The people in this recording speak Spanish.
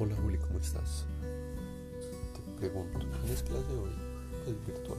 Hola Juli, ¿cómo estás? Te pregunto, ¿tienes clase hoy? Pues virtual.